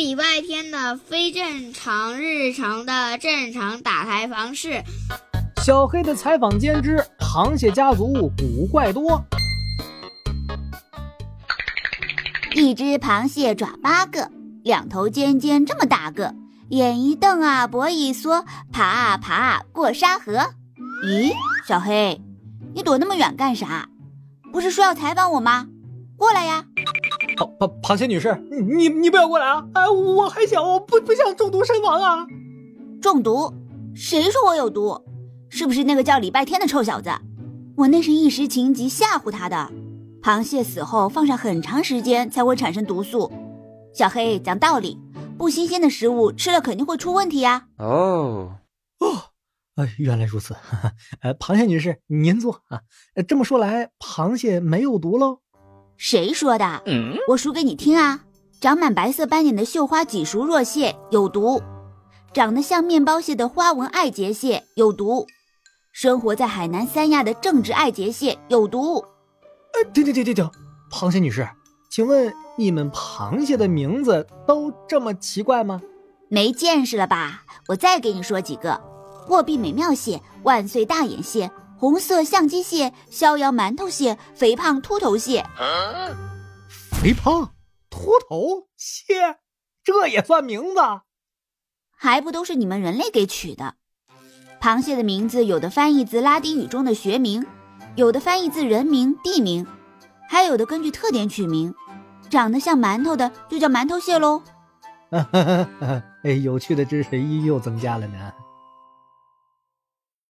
礼拜天的非正常日常的正常打开方式。小黑的采访间之螃蟹家族古怪多。一只螃蟹爪八个，两头尖尖这么大个，眼一瞪啊，脖一缩，爬啊爬啊过沙河。咦，小黑，你躲那么远干啥？不是说要采访我吗？过来呀！螃螃螃蟹女士，你你不要过来啊！哎，我还小，我不不想中毒身亡啊！中毒？谁说我有毒？是不是那个叫礼拜天的臭小子？我那是一时情急吓唬他的。螃蟹死后放上很长时间才会产生毒素。小黑讲道理，不新鲜的食物吃了肯定会出问题呀。哦哦，哎，原来如此。呃，螃蟹女士，您坐啊。这么说来，螃蟹没有毒喽？谁说的？我数给你听啊。长满白色斑点的绣花脊熟若蟹有毒，长得像面包蟹的花纹爱结蟹有毒，生活在海南三亚的正直爱结蟹有毒。哎，停停停停停！螃蟹女士，请问你们螃蟹的名字都这么奇怪吗？没见识了吧？我再给你说几个：货币美妙蟹、万岁大眼蟹、红色相机蟹、逍遥馒头蟹、肥胖秃头蟹。肥胖秃头蟹，这也算名字？还不都是你们人类给取的？螃蟹的名字有的翻译自拉丁语中的学名。有的翻译自人名、地名，还有的根据特点取名。长得像馒头的就叫馒头蟹喽。哎，有趣的知识又增加了呢。